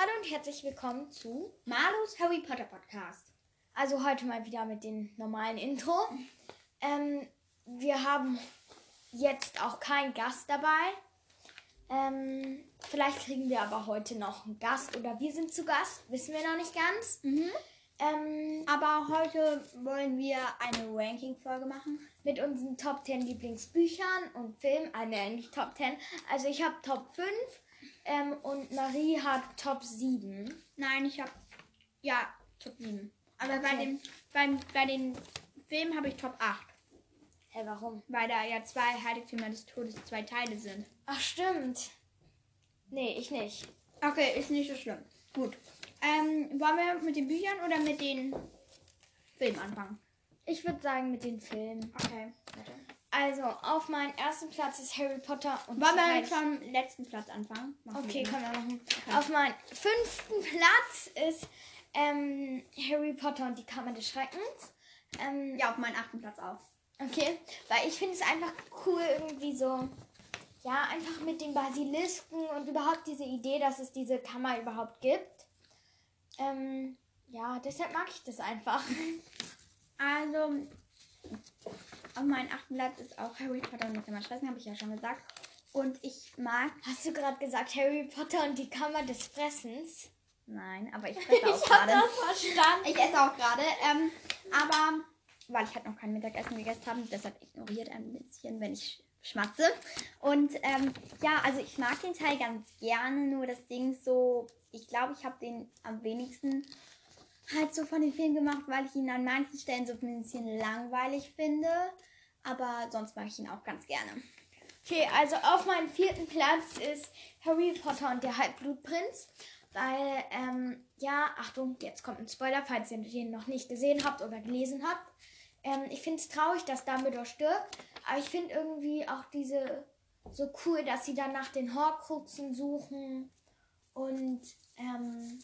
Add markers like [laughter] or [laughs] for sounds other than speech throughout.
Hallo und herzlich willkommen zu Malus Harry Potter Podcast. Also heute mal wieder mit dem normalen Intro. Ähm, wir haben jetzt auch keinen Gast dabei. Ähm, vielleicht kriegen wir aber heute noch einen Gast oder wir sind zu Gast, wissen wir noch nicht ganz. Ähm, Aber heute wollen wir eine Ranking-Folge machen. mit unseren Top 10 Lieblingsbüchern und Filmen. Ah, ne, nicht Top 10. Also ich habe Top 5 ähm, und Marie hat Top 7. Nein, ich habe ja Top 7. Aber bei, Okay. dem, beim, bei den Filmen habe ich Top 8. Hä, warum? Weil da ja zwei Heiligtümer des Todes zwei Teile sind. Ach, stimmt. Nee, ich nicht. Okay, ist nicht so schlimm. Gut. Ähm, wollen wir mit den Büchern oder mit den Filmen anfangen? Ich würde sagen mit den Filmen. Okay. Warte. Also, auf meinem ersten Platz ist Harry Potter und Wollen die wir Heilig- vom letzten Platz anfangen? Machen Okay, können wir machen. Auf meinem fünften Platz ist ähm, Harry Potter und die Kammer des Schreckens. Ähm, Ja, auf meinen achten Platz auch. Okay, weil ich finde es einfach cool, irgendwie so, ja, einfach mit den Basilisken und überhaupt diese Idee, dass es diese Kammer überhaupt gibt. Ähm, ja, deshalb mag ich das einfach. [laughs] Also, auf meinem achten Platz ist auch Harry Potter und die Kammer des Schreckens, habe ich ja schon gesagt. Und ich mag, Hast du gerade gesagt, Harry Potter und die Kammer des Fressens? nein, aber ich fresse [laughs] auch gerade. das verstanden. Ich esse auch gerade, ähm, aber weil ich halt noch kein Mittagessen gegessen habe, deshalb ignoriert ein bisschen, wenn ich schmatze. Und ähm, ja, also ich mag den Teil ganz gerne, nur das Ding so, ich glaube, ich habe den am wenigsten halt so von den Filmen gemacht, weil ich ihn an manchen Stellen so ein bisschen langweilig finde. Aber sonst mag ich ihn auch ganz gerne. Okay, also auf meinem vierten Platz ist Harry Potter und der Halbblutprinz. Weil, ähm, ja, Achtung, jetzt kommt ein Spoiler, falls ihr den noch nicht gesehen habt oder gelesen habt. Ähm, ich finde es traurig, dass Dumbledore stirbt. Aber ich finde irgendwie auch diese so cool, dass sie dann nach den Horcruxen suchen. Und, ähm,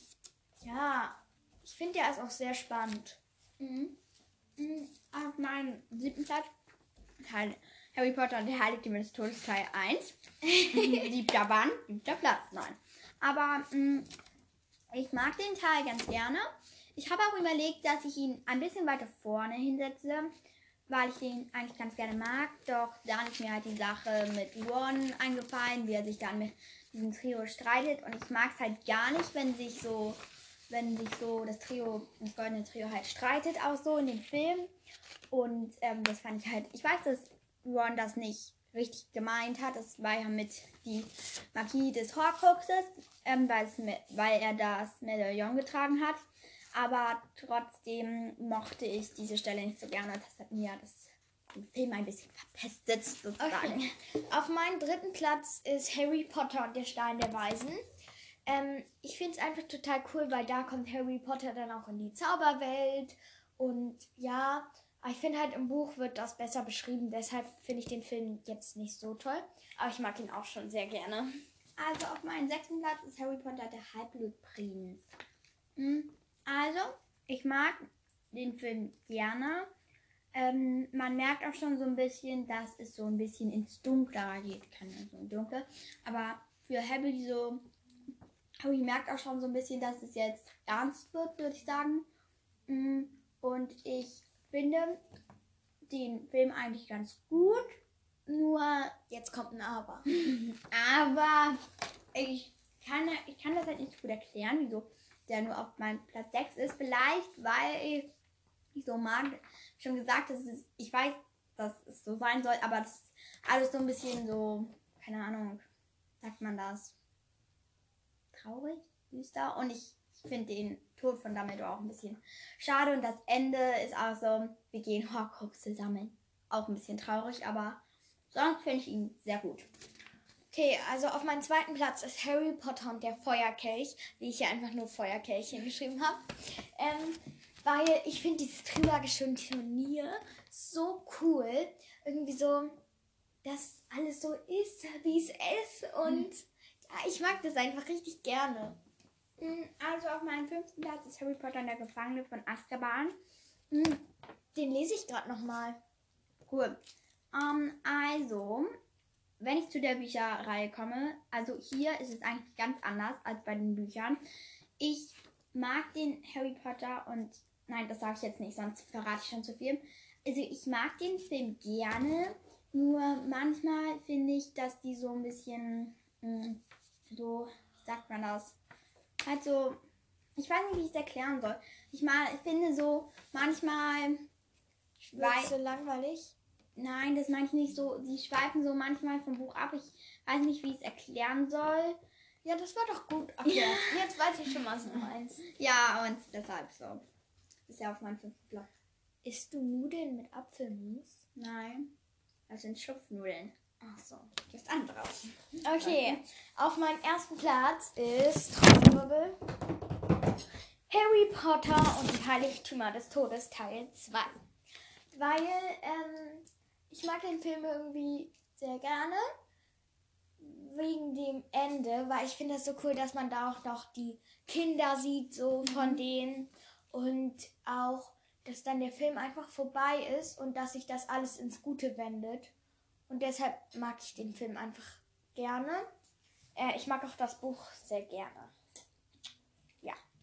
ja, ich finde der ist auch sehr spannend. Mhm. Mhm. Auf meinem siebten Platz Harry Potter und der Heiligtümer des Todes Teil 1. [laughs] Siebter Band, siebter Platz, nein. Aber mh, ich mag den Teil ganz gerne. Ich habe auch überlegt, dass ich ihn ein bisschen weiter vorne hinsetze, weil ich den eigentlich ganz gerne mag. Doch dann ist mir halt die Sache mit Ron eingefallen, wie er sich dann mit diesem Trio streitet. Und ich mag es halt gar nicht, wenn sich so, wenn sich so das Trio, das goldene Trio halt streitet, auch so in den Filmen. Und ähm, das fand ich halt, ich weiß, dass Ron das nicht richtig gemeint hat. Das war ja mit die Magie des Horcruxes, ähm, weil er das Medaillon getragen hat. Aber trotzdem mochte ich diese Stelle nicht so gerne. Das hat mir das den Film ein bisschen verpestet, sozusagen. Okay. Auf meinem dritten Platz ist Harry Potter und der Stein der Weisen. Ähm, ich finde es einfach total cool, weil da kommt Harry Potter dann auch in die Zauberwelt. Und ja, ich finde halt im Buch wird das besser beschrieben. Deshalb finde ich den Film jetzt nicht so toll. Aber ich mag ihn auch schon sehr gerne. Also auf meinem sechsten Platz ist Harry Potter der Halbblutprinz. Hm, Also, ich mag den Film gerne. Ähm, man merkt auch schon so ein bisschen, dass es so ein bisschen ins Dunklere geht. Keine so ein Dunkel. Aber für Harry so. Harry merkt auch schon so ein bisschen, dass es jetzt ernst wird, würde ich sagen. Mm, Und ich finde den Film eigentlich ganz gut. Nur Jetzt kommt ein Aber. [laughs] aber ich kann, ich kann das halt nicht so gut erklären, wieso der nur auf meinem Platz 6 ist. Vielleicht, weil ich so mag, schon gesagt, dass es, ich weiß, dass es so sein soll, aber das ist alles so ein bisschen so, keine Ahnung, sagt man das, traurig, düster. Und ich finde den Tod von Dumbledore auch ein bisschen schade. Und das Ende ist auch so, wir gehen Horcruxe sammeln. Auch ein bisschen traurig, aber sonst finde ich ihn sehr gut. Okay, also auf meinem zweiten Platz ist Harry Potter und der Feuerkelch, wie ich hier einfach nur Feuerkelch hingeschrieben habe. Ähm, weil ich finde dieses trügerische Turnier so cool. Irgendwie so, dass alles so ist, wie es ist. Und ja, ich mag das einfach richtig gerne. Mm, Also auf meinem fünften Platz ist Harry Potter und der Gefangene von Azkaban. Hm, Den lese ich gerade nochmal. Cool. Ähm, also, wenn ich zu der Bücherreihe komme, also hier ist es eigentlich ganz anders als bei den Büchern. Ich mag den Harry Potter und nein, das sage ich jetzt nicht, sonst verrate ich schon zu viel. Also ich mag den Film gerne, nur manchmal finde ich, dass die so ein bisschen mh, so, wie sagt man das? Halt so, ich weiß nicht, wie ich es erklären soll. Ich mal, ich finde so manchmal Wird so langweilig? Nein, das meine ich nicht so. Die schweifen so manchmal vom Buch ab. Ich weiß nicht, wie ich es erklären soll. Ja, das war doch gut erklärt. [laughs] Jetzt weiß ich schon, was du meinst. Ja, und deshalb so. Ist ja auf meinem fünften Blatt. Isst du Nudeln mit Apfelmus? Nein. Das sind Schupfnudeln. Ach so. Das ist anderes. Okay, auf meinem ersten Platz ist Trommelwirbel. Harry Potter und die Heiligtümer des Todes Teil 2. Weil ähm, ich mag den Film irgendwie sehr gerne. Wegen dem Ende, weil ich finde das so cool, dass man da auch noch die Kinder sieht, so von denen. Und auch, dass dann der Film einfach vorbei ist und dass sich das alles ins Gute wendet. Und deshalb mag ich den Film einfach gerne. Äh, ich mag auch das Buch sehr gerne.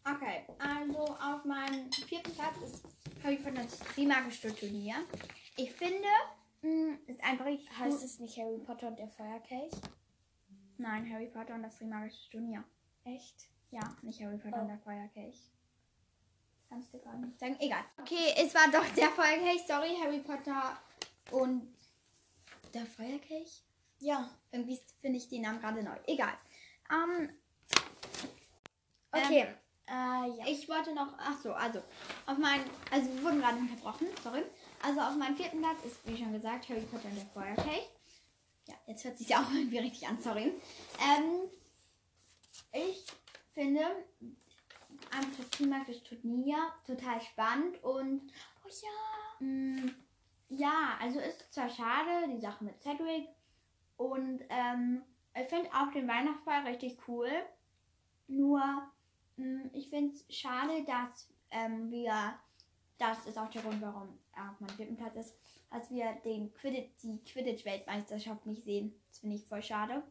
Okay, also auf meinem vierten Platz ist Harry Potter das Trimagische Turnier. Ich finde, mh, ist einfach Heißt es nicht Harry Potter und der Feuerkelch? Nein, Harry Potter und das Trimagische Turnier. Echt? Ja, nicht Harry Potter Oh. und der Feuerkelch. Kannst du gar nicht sagen. Egal. Okay, es war doch der Feuerkelch. Sorry, Harry Potter und der Feuerkelch. Ja. Irgendwie finde ich den Namen gerade neu. Egal. Ähm, Okay. äh, ja. ich wollte noch, ach so, also auf meinen, also wir wurden gerade unterbrochen, sorry. Also auf meinem vierten Platz ist, wie schon gesagt, Harry Potter und der Feuerkelch. Ja, jetzt hört sich ja auch irgendwie richtig an, sorry. Ähm, ich finde einfach das klimatische Turnier total spannend und Oh ja. Mm, ja, also ist zwar schade, die Sache mit Cedric. Und ähm, ich finde auch den Weihnachtsball richtig cool. Nur, mm, ich finde es schade, dass ähm, wir, das ist auch der Grund, warum er auf meinem vierten Platz ist, dass wir den Quidditch, die Quidditch-Weltmeisterschaft nicht sehen. Das finde ich voll schade.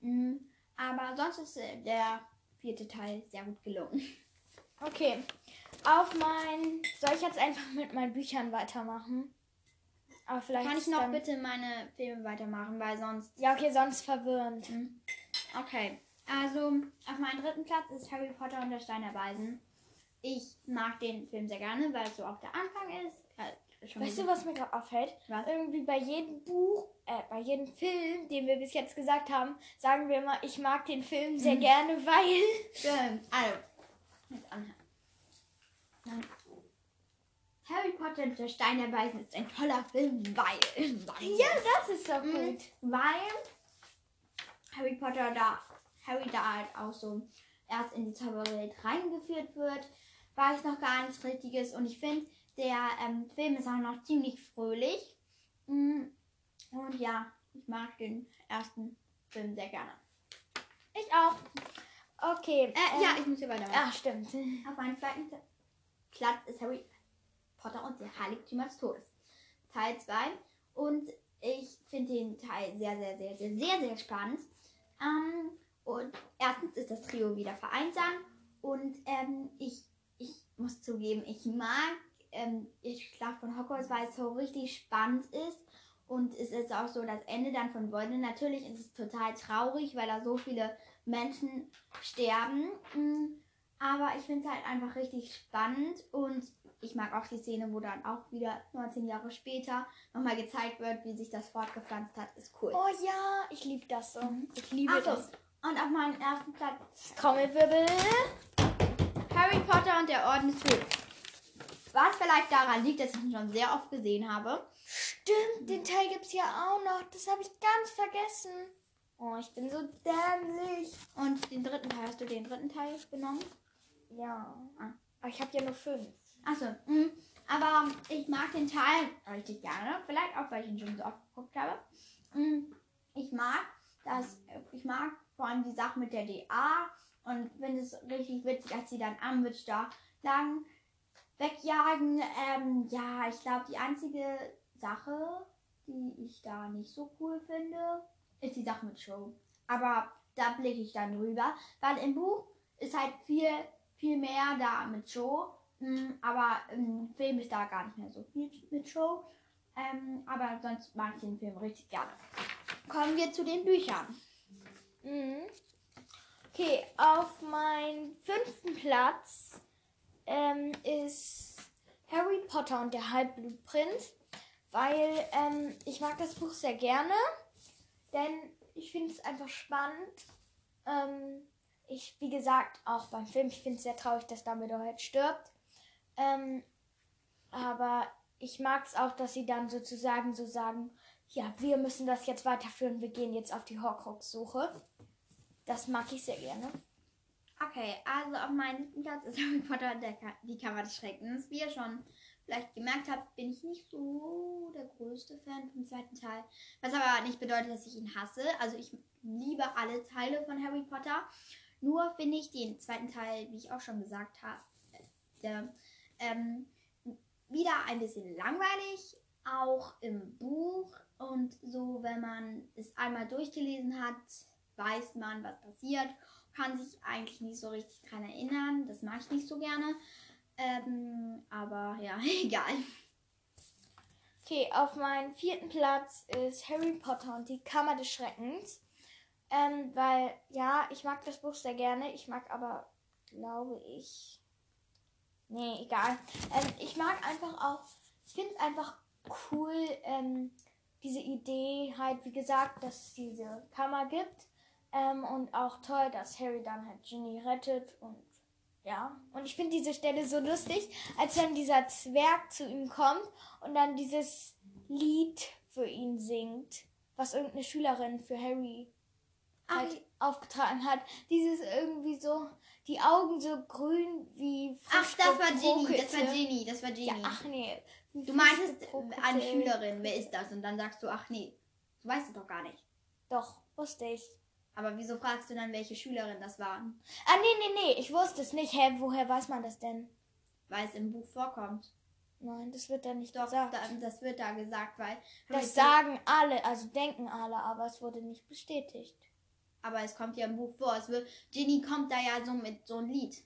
Mm, aber sonst ist äh, der vierte Teil sehr gut gelungen. [laughs] Okay. Auf mein. Soll ich jetzt einfach mit meinen Büchern weitermachen? Aber vielleicht. Kann ich noch bitte meine Filme weitermachen, weil sonst Ja, okay, sonst verwirrend. Okay, also auf meinem dritten Platz ist Harry Potter und der Stein der Weisen. Ich mag den Film sehr gerne, weil es so auch der Anfang ist. Äh, Weißt du, was mir gerade auffällt? Was? Irgendwie bei jedem Buch, äh, bei jedem Film, den wir bis jetzt gesagt haben, sagen wir immer, ich mag den Film sehr Mhm. gerne, weil. Stimmt. Also, jetzt anhören. Harry Potter und der Stein der Weisen ist ein toller Film, weil. weil Ja, das ist doch Mhm. gut. Weil Harry Potter da, Harry da halt auch so erst in die Zauberwelt reingeführt wird, weiß noch gar nichts Richtiges und ich finde, der ähm, Film ist auch noch ziemlich fröhlich. Mm, Und ja, ich mag den ersten Film sehr gerne. Ich auch. Okay. Äh, ja, ich muss hier weitermachen. Ach, stimmt. Auf meinem zweiten Platz ist Harry Potter und der Heiligtümer des Todes. Teil 2. Und ich finde den Teil sehr, sehr, sehr, sehr, sehr, sehr spannend. Ähm, und erstens ist das Trio wieder vereinsam. Und ähm, ich, ich muss zugeben, ich mag ähm, ich Schlacht von Hogwarts, weil es so richtig spannend ist. Und es ist auch so das Ende dann von Voldemort. Natürlich ist es total traurig, weil da so viele Menschen sterben. Mm, Aber ich finde es halt einfach richtig spannend und ich mag auch die Szene, wo dann auch wieder 19 Jahre später nochmal gezeigt wird, wie sich das fortgepflanzt hat. Ist cool. Oh ja, ich liebe das so. Ich liebe Ach so, das. und auf meinem ersten Platz Trommelwirbel. Harry Potter und der Orden des Phönix. Was vielleicht daran liegt, dass ich ihn schon sehr oft gesehen habe. Stimmt, den Teil gibt's ja auch noch. Das habe ich ganz vergessen. Oh, ich bin so dämlich. Und den dritten Teil, hast du den dritten Teil genommen? Ja. Ah. Aber ich habe ja nur fünf. Achso, mh. aber ich mag den Teil richtig gerne. Vielleicht auch, weil ich ihn schon so oft geguckt habe. Mh. Ich mag das, ich mag vor allem die Sache mit der DA und finde es richtig witzig, als sie dann Ambridge da lang wegjagen. Ähm, ja, ich glaube, die einzige Sache, die ich da nicht so cool finde, ist die Sache mit Show. Aber da blicke ich dann drüber, weil im Buch ist halt viel, viel mehr da mit Show. Mm, Aber im Film ist da gar nicht mehr so viel mit Show. Ähm, aber sonst mag ich den Film richtig gerne. Kommen wir zu den Büchern. Mhm. Okay, auf meinem fünften Platz ähm, ist Harry Potter und der Halbblutprinz, weil ähm, ich mag das Buch sehr gerne, denn ich finde es einfach spannend. Ähm, ich, wie gesagt, auch beim Film, ich finde es sehr traurig, dass Dumbledore jetzt stirbt. Ähm, aber ich mag es auch, dass sie dann sozusagen so sagen, ja, wir müssen das jetzt weiterführen, wir gehen jetzt auf die Horcrux-Suche. Das mag ich sehr gerne. Okay, also auf meinem siebten Platz ist [laughs] Harry Potter und Ka die Kammer des Schreckens. Wie ihr schon vielleicht gemerkt habt, bin ich nicht so der größte Fan vom zweiten Teil. Was aber nicht bedeutet, dass ich ihn hasse. Also ich liebe alle Teile von Harry Potter. Nur finde ich den zweiten Teil, wie ich auch schon gesagt habe, der, ähm, wieder ein bisschen langweilig, auch im Buch. Und so, wenn man es einmal durchgelesen hat, weiß man, was passiert, kann sich eigentlich nicht so richtig dran erinnern. Das mag ich nicht so gerne. Ähm, aber ja, [laughs] egal. Okay, auf meinem vierten Platz ist Harry Potter und die Kammer des Schreckens. Ähm, weil, ja, ich mag das Buch sehr gerne. Ich mag aber, glaube ich. Nee, egal. Ähm, ich mag einfach auch, ich finde es einfach cool, ähm, diese Idee halt, wie gesagt, dass es diese Kammer gibt. Ähm, und auch toll, dass Harry dann halt Ginny rettet und ja. Und ich finde diese Stelle so lustig, als dann dieser Zwerg zu ihm kommt und dann dieses Lied für ihn singt, was irgendeine Schülerin für Harry Ach, halt aufgetragen hat. Dieses irgendwie so, die Augen so grün wie ach, das war Ginny, das war Ginny, das war Ginny. Ja, ach nee. du meintest eine Schülerin, wer ist das? Und dann sagst du, ach nee, du weißt es doch gar nicht. Doch, wusste ich. Aber wieso fragst du dann, welche Schülerin das war? Ah, nee, nee, nee, ich wusste es nicht. Hä, woher weiß man das denn? Weil es im Buch vorkommt. Nein, das wird da nicht Doch, gesagt. da, das wird da gesagt, weil. das sagen alle, also denken alle, aber es wurde nicht bestätigt. Aber es kommt ja im Buch vor. Es wird, Ginny kommt da ja so mit so ein Lied.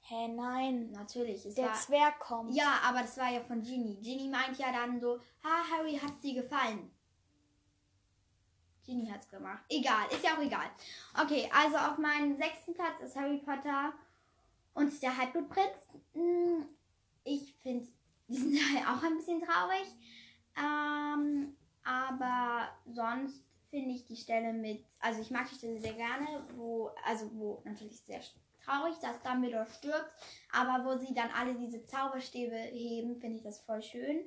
Hä, nein. Natürlich. Der war, Zwerg kommt. ja, aber das war ja von Ginny. Ginny meint ja dann so, ha, Harry, hat's dir gefallen? Ginny hat's gemacht. Egal, ist ja auch egal. Okay, also auf meinem sechsten Platz ist Harry Potter und der Halbblutprinz. Hm, Ich finde diesen [laughs] Teil auch ein bisschen traurig. Ähm, aber sonst finde ich die Stelle mit, also ich mag die Stelle sehr gerne, wo, also wo natürlich sehr traurig, dass Dumbledore stirbt, aber wo sie dann alle diese Zauberstäbe heben, finde ich das voll schön.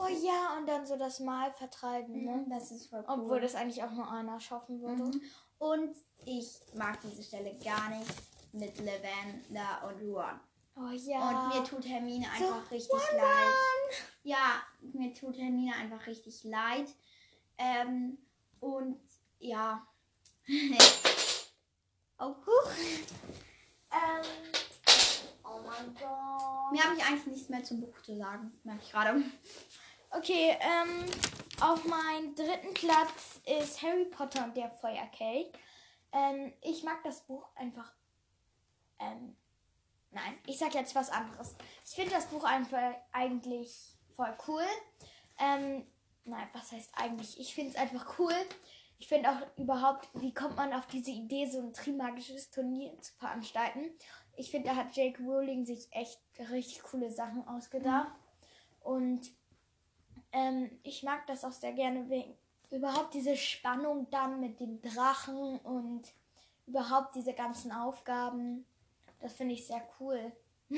Oh ja, und dann so das Mal vertreiben, ne? Mhm, Das ist voll cool. Obwohl das eigentlich auch nur einer schaffen würde. Mhm. Und ich mag diese Stelle gar nicht mit Lavender und Ron. Oh ja. Und mir tut Hermine einfach So, richtig One leid. Ja, mir tut Hermine einfach richtig leid. Ähm, und ja. [laughs] oh, huch. Ähm, oh mein Gott. Mir habe ich eigentlich nichts mehr zum Buch zu sagen, merke ich gerade. Okay, ähm, auf meinem dritten Platz ist Harry Potter und der Feuerkelch. Ähm, ich mag das Buch einfach. Ähm, nein, ich sag jetzt was anderes. Ich finde das Buch einfach eigentlich voll cool. Ähm, nein, was heißt eigentlich? Ich finde es einfach cool. Ich finde auch überhaupt, wie kommt man auf diese Idee, so ein trimagisches Turnier zu veranstalten? Ich finde, da hat Jake Rowling sich echt richtig coole Sachen ausgedacht. Und ähm, ich mag das auch sehr gerne wegen überhaupt diese Spannung dann mit dem Drachen und überhaupt diese ganzen Aufgaben. Das finde ich sehr cool. [laughs]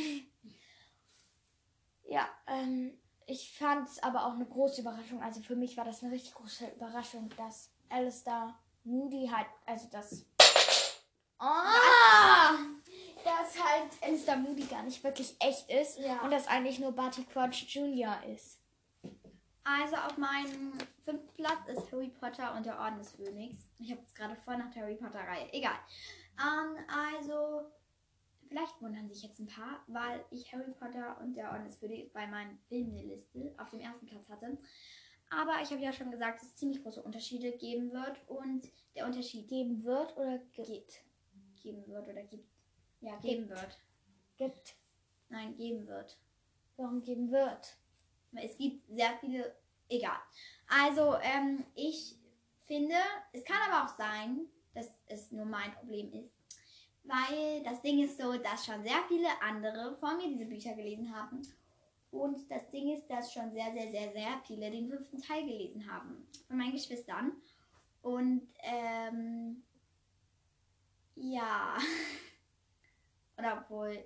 ja, ähm, ich fand es aber auch eine große Überraschung. Also für mich war das eine richtig große Überraschung, dass Alistair Moody halt, also das. Oh! Dass halt Alistair Moody gar nicht wirklich echt ist Ja. und das eigentlich nur Barty Crouch Jr. ist. Also auf meinem fünften Platz ist Harry Potter und der Orden des Phönix. Ich habe jetzt gerade voll nach der Harry Potter Reihe. Egal. Ähm, also, vielleicht wundern sich jetzt ein paar, weil ich Harry Potter und der Orden des Phönix bei meinen Filmen der Liste auf dem ersten Platz hatte. Aber ich habe ja schon gesagt, dass es ziemlich große Unterschiede geben wird. Und der Unterschied Geben wird oder gibt? geht. Geben wird oder gibt. Ja, geben Gibt. wird. Gibt. Nein, geben wird. Warum geben wird? Es gibt sehr viele. Egal. Also, ähm, ich finde, es kann aber auch sein, dass es nur mein Problem ist. Weil das Ding ist so, dass schon sehr viele andere vor mir diese Bücher gelesen haben. Und das Ding ist, dass schon sehr, sehr, sehr, sehr viele den fünften Teil gelesen haben. Von meinen Geschwistern. Und, ähm, ja. [laughs] Oder wohl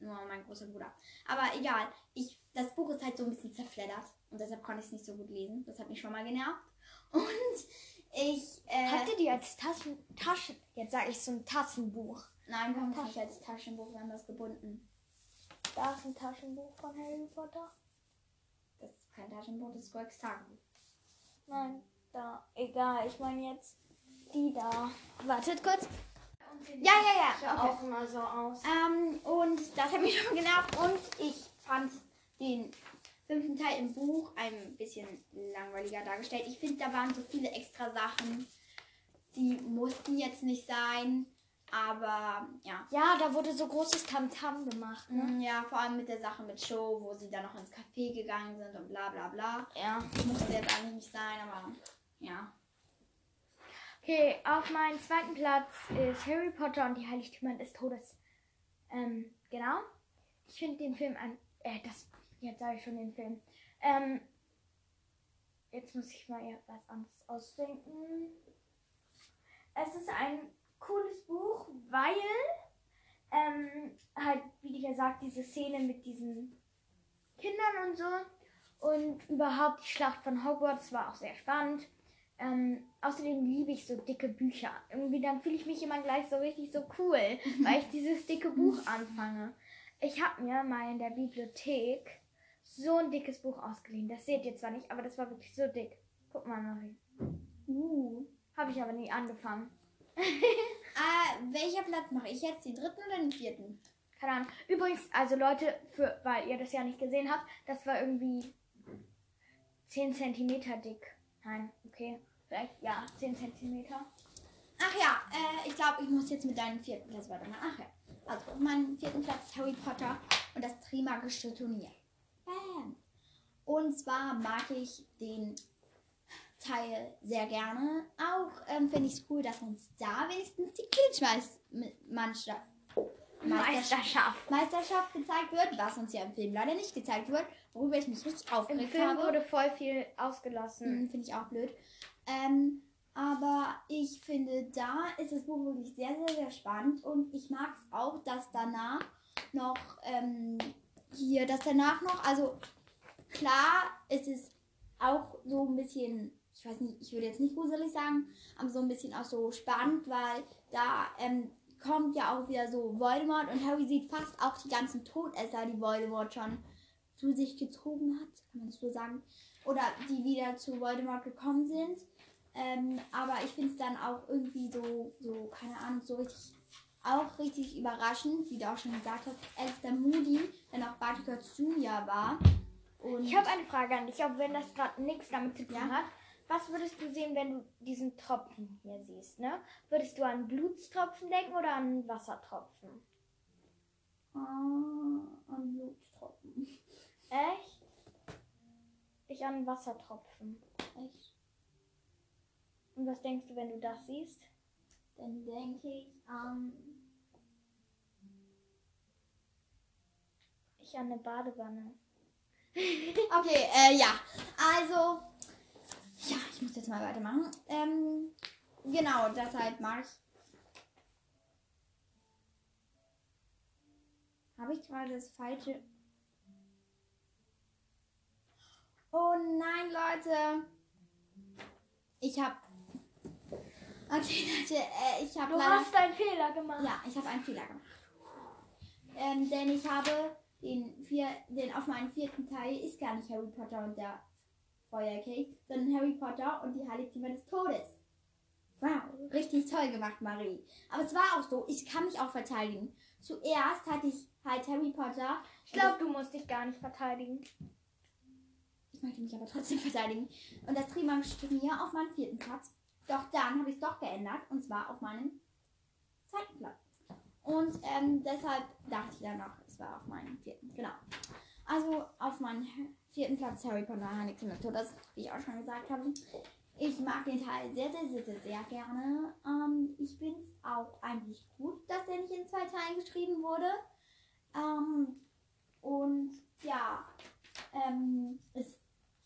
nur mein großer Bruder. Aber egal, ich, das Buch ist halt so ein bisschen zerfleddert. Und deshalb konnte ich es nicht so gut lesen. Das hat mich schon mal genervt. Und ich, äh, Habt ihr die als Taschen, Taschen, jetzt sage ich so ein Tassenbuch. nein, wir haben es nicht als Taschenbuch, wir haben das gebunden. Da ist ein Taschenbuch von Harry Potter. Das ist kein Taschenbuch, das ist Golks Tagebuch. Nein, da. Egal, ich meine jetzt die da. Wartet kurz. Ja, ja, ja. Okay. auch immer so aus. Ähm, und das hat mich schon genervt. Und ich fand den fünften Teil im Buch ein bisschen langweiliger dargestellt. Ich finde, da waren so viele extra Sachen, die mussten jetzt nicht sein. Aber ja. Ja, da wurde so großes Tamtam gemacht, ne? Mm, Ja, vor allem mit der Sache mit Show, wo sie dann noch ins Café gegangen sind und bla bla bla. Ja. Musste jetzt eigentlich nicht sein, aber ja. Okay, auf meinem zweiten Platz ist Harry Potter und die Heiligtümer des Todes. Ähm, genau. Ich finde den Film ein. Äh, das. Jetzt sage ich schon den Film. Ähm. Jetzt muss ich mal eher was anderes ausdenken. Es ist ein cooles Buch, weil. Ähm, halt, wie gesagt, diese Szene mit diesen Kindern und so. Und überhaupt die Schlacht von Hogwarts war auch sehr spannend. Ähm, außerdem liebe ich so dicke Bücher. Irgendwie dann fühle ich mich immer gleich so richtig so cool, [laughs] weil ich dieses dicke Buch anfange. Ich habe mir mal in der Bibliothek so ein dickes Buch ausgeliehen. Das seht ihr zwar nicht, aber das war wirklich so dick. Guck mal, Marie. Uh. Habe ich aber nie angefangen. Äh, [laughs] welcher Platz mache ich jetzt? Den dritten oder den vierten? Keine Ahnung. Übrigens, also Leute, für, weil ihr das ja nicht gesehen habt, das war irgendwie 10 cm dick. Nein, okay. Vielleicht, ja, 10 cm. Ach ja, äh, ich glaube, ich muss jetzt mit deinem vierten Platz weitermachen. Ach ja. Also, meinem vierten Platz ist Harry Potter und das Trimagische Turnier. Bam. Und zwar mag ich den Teil sehr gerne. Auch ähm, finde ich es cool, dass uns da wenigstens die Quidditch-Mannschaft Meisterschaft. Meisterschaft gezeigt wird, was uns ja im Film leider nicht gezeigt wird, worüber ich mich richtig Im aufgeregt Film habe. wurde voll viel ausgelassen. Hm, Finde ich auch blöd. Ähm, aber ich finde, da ist das Buch wirklich sehr, sehr, sehr spannend. Und ich mag es auch, dass danach noch, ähm, hier, dass danach noch, also klar, es ist auch so ein bisschen, ich weiß nicht, ich würde jetzt nicht gruselig sagen, aber so ein bisschen auch so spannend, weil da ähm, kommt ja auch wieder so Voldemort und Harry sieht fast auch die ganzen Todesser, die Voldemort schon zu sich gezogen hat, kann man das so sagen, oder die wieder zu Voldemort gekommen sind. Ähm, aber ich finde es dann auch irgendwie so, so, keine Ahnung, so richtig, auch richtig überraschend, wie du auch schon gesagt hast, Alistair Moody dann auch Barty Junior war. Und Ich habe eine Frage an dich, auch wenn das gerade nichts damit zu tun Ja? hat. Was würdest du sehen, wenn du diesen Tropfen hier siehst, ne? Würdest du an Blutstropfen denken oder an Wassertropfen? Ah, an Blutstropfen. Echt? Ich an Wassertropfen. Echt? Und was denkst du, wenn du das siehst? Dann denke ich an. Ich an eine Badewanne. [laughs] Okay, äh, ja. Also, ja, ich muss jetzt mal weitermachen. Ähm, genau, deshalb mag ich. Habe ich gerade das falsche. Oh nein, Leute. Ich habe. Okay, Leute, äh, ich habe Du leider. hast einen Fehler gemacht. Ja, ich habe einen Fehler gemacht. Ähm, denn ich habe den, vier, den auf meinem vierten Teil ist gar nicht Harry Potter und der Feuerkelch, sondern Harry Potter und die Heiligtümer des Todes. Wow, richtig toll gemacht, Marie. Aber es war auch so, ich kann mich auch verteidigen. Zuerst hatte ich halt Harry Potter. Ich glaube, du musst dich gar nicht verteidigen. Ich möchte mich aber trotzdem [laughs] verteidigen. Und das Trimagische Turnier auf meinem vierten Platz. Doch dann habe ich es doch geändert. Und zwar auf meinem zweiten Platz. Und ähm, deshalb dachte ich dann es war auf meinem vierten. Genau. Also auf meinem vierten Platz Harry Potter Heiligtum des Todes, wie ich auch schon gesagt habe. Ich mag den Teil sehr, sehr, sehr, sehr, sehr gerne. Ähm, ich finde es auch eigentlich gut, dass der nicht in zwei Teilen geschrieben wurde. Ähm, und ja, ähm, es,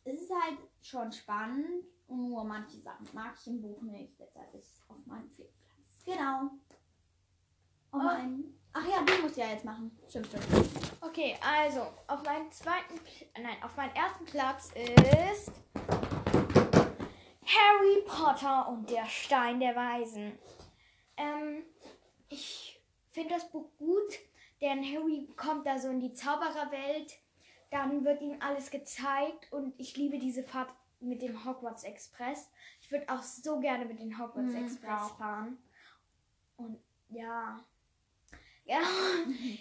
es ist halt schon spannend. Nur manche Sachen mag ich im Buch nicht. Deshalb ist es auf meinem vierten Platz. Genau. Oh mein. Ach ja, du musst ja jetzt machen. Stimmt, stimmt. Okay, also auf meinem zweiten, nein, auf meinem ersten Platz ist Harry Potter und der Stein der Weisen. Ähm, ich finde das Buch gut, denn Harry kommt da so in die Zaubererwelt. Dann wird ihm alles gezeigt und ich liebe diese Fahrt mit dem Hogwarts Express. Ich würde auch so gerne mit dem Hogwarts Mhm, Express fahren. Und ja. Ja,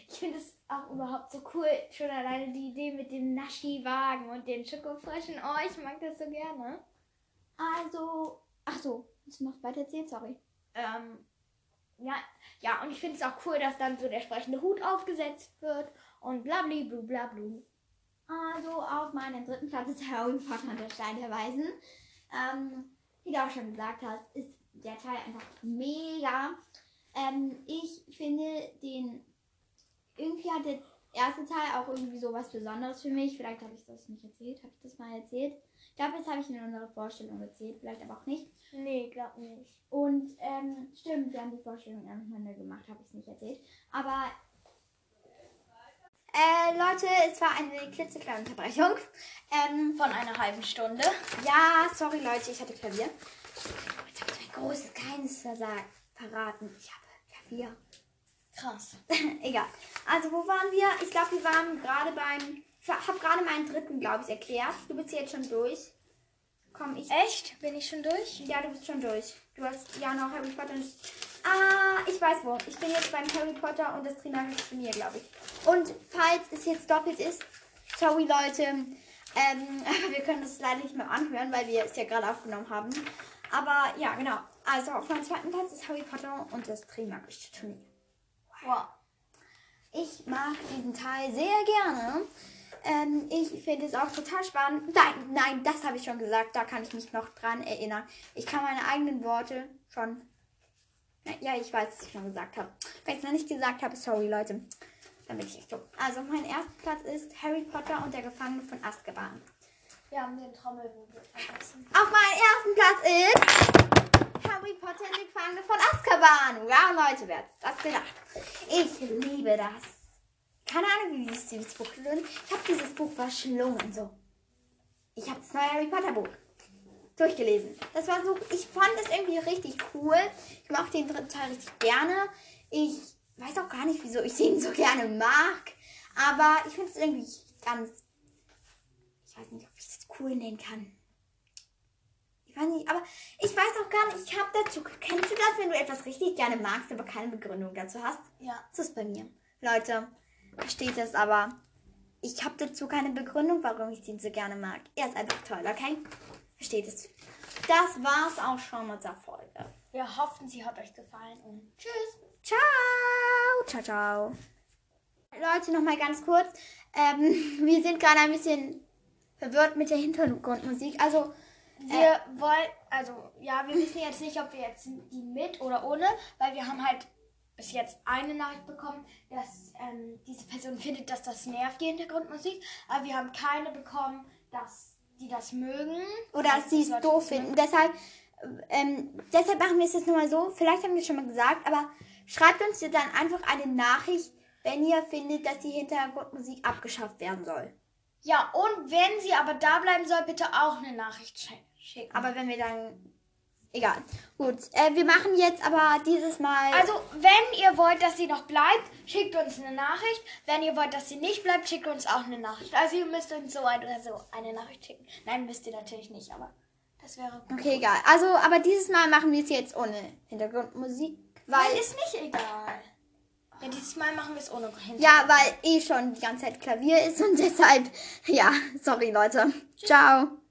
ich finde es auch überhaupt so cool. Schon alleine die Idee mit dem Naschi-Wagen und den Schokofröschen. Oh, ich mag das so gerne. Also. Ach so. Du noch weiter erzählen? Sorry. Ähm, ja, ja, und ich finde es auch cool, dass dann so der sprechende Hut aufgesetzt wird und blabli, blu, bla, blu. Also auf meinem dritten Platz ist Harry Potter und der Stein der Weisen. Ähm, wie du auch schon gesagt hast, ist der Teil einfach mega. Ähm, ich finde den. Irgendwie hat der erste Teil auch irgendwie so was Besonderes für mich. Vielleicht habe ich das nicht erzählt. Habe ich das mal erzählt? Ich glaube, das habe ich in unserer Vorstellung erzählt. Vielleicht aber auch nicht. Nee, glaub nicht. Und ähm, stimmt, wir haben die Vorstellung miteinander gemacht, habe ich es nicht erzählt. Aber äh, Leute, es war eine klitzekleine Unterbrechung. Ähm, Von einer halben Stunde. ja, sorry Leute, ich hatte Klavier. Jetzt habe ich mein großes, kleines Versagt verraten. Ich habe Klavier. Krass. [laughs] Egal. Also wo waren wir? Ich glaube, wir waren gerade beim. Ich habe gerade meinen dritten, glaube ich, erklärt. Du bist jetzt schon durch. Komm, ich. Echt? Bin ich schon durch? Ja, du bist schon durch. Du hast ja noch Harry Potter. und- Ah, ich weiß wo. Ich bin jetzt beim Harry Potter und das Trimagische Turnier, glaube ich. Und falls es jetzt doppelt ist, sorry Leute, ähm, [laughs] wir können das leider nicht mehr anhören, weil wir es ja gerade aufgenommen haben. Aber ja, genau. Also auf meinem zweiten Platz ist Harry Potter und das Trimagische Turnier. Wow. Ich mag diesen Teil sehr gerne. Ähm, ich finde es auch total spannend. Nein, nein, das habe ich schon gesagt. Da kann ich mich noch dran erinnern. Ich kann meine eigenen Worte schon. Ja, ich weiß, was ich schon gesagt habe. Wenn ich es noch nicht gesagt habe, sorry, Leute. Dann bin ich echt dumm. Also, mein erster Platz ist Harry Potter und der Gefangene von Azkaban. Wir haben den Trommelwirbel vergessen. Auf meinem ersten Platz ist Harry Potter und der Gefangene von Azkaban. Wow, Leute, wer hat das gedacht? Ich liebe das. Keine Ahnung, wie dieses, dieses Buch gelungen. Ich habe dieses Buch verschlungen, so. Ich habe das neue Harry Potter Buch durchgelesen. Das war so, ich fand das irgendwie richtig cool. Ich mochte den dritten Teil richtig gerne. Ich weiß auch gar nicht, wieso ich den so gerne mag. Aber ich finde es irgendwie ganz, ich weiß nicht, ob ich das cool nennen kann. Ich weiß nicht, aber ich weiß auch gar nicht, ich habe dazu, kennst du das, wenn du etwas richtig gerne magst, aber keine Begründung dazu hast? Ja. Das ist bei mir. Leute, versteht das aber. Ich habe dazu keine Begründung, warum ich den so gerne mag. Er ist einfach toll, okay? Versteht es. Das war's auch schon mit der Folge. Wir hoffen, sie hat euch gefallen und tschüss. Ciao. Ciao, ciao. Leute, nochmal ganz kurz. Ähm, [laughs] wir sind gerade ein bisschen verwirrt mit der Hintergrundmusik. Also, Wir wollen, also ja, wir wissen jetzt nicht, ob wir jetzt die mit oder ohne, weil wir haben halt bis jetzt eine Nachricht bekommen, dass ähm, diese Person [laughs] findet, dass das nervt, die Hintergrundmusik, aber wir haben keine bekommen, dass die das mögen. oder dass sie es doof finden. Deshalb, ähm, deshalb machen wir es jetzt nochmal so. Vielleicht haben wir es schon mal gesagt, aber schreibt uns dann einfach eine Nachricht, wenn ihr findet, dass die Hintergrundmusik abgeschafft werden soll. Ja, und wenn sie aber da bleiben soll, bitte auch eine Nachricht sch- schicken. Aber wenn wir dann. Egal. Gut. Äh, wir machen jetzt aber dieses Mal. Also, wenn ihr wollt, dass sie noch bleibt, schickt uns eine Nachricht. Wenn ihr wollt, dass sie nicht bleibt, schickt uns auch eine Nachricht. Also, ihr müsst uns so ein oder so eine Nachricht schicken. Nein, müsst ihr natürlich nicht, aber das wäre gut. Okay, egal. Also, aber dieses Mal machen wir es jetzt ohne Hintergrundmusik, weil Weil ist nicht egal. Ja, dieses Mal machen wir es ohne Hintergrund. Ja, weil eh schon die ganze Zeit Klavier ist und [laughs] deshalb, ja, sorry Leute. Ciao.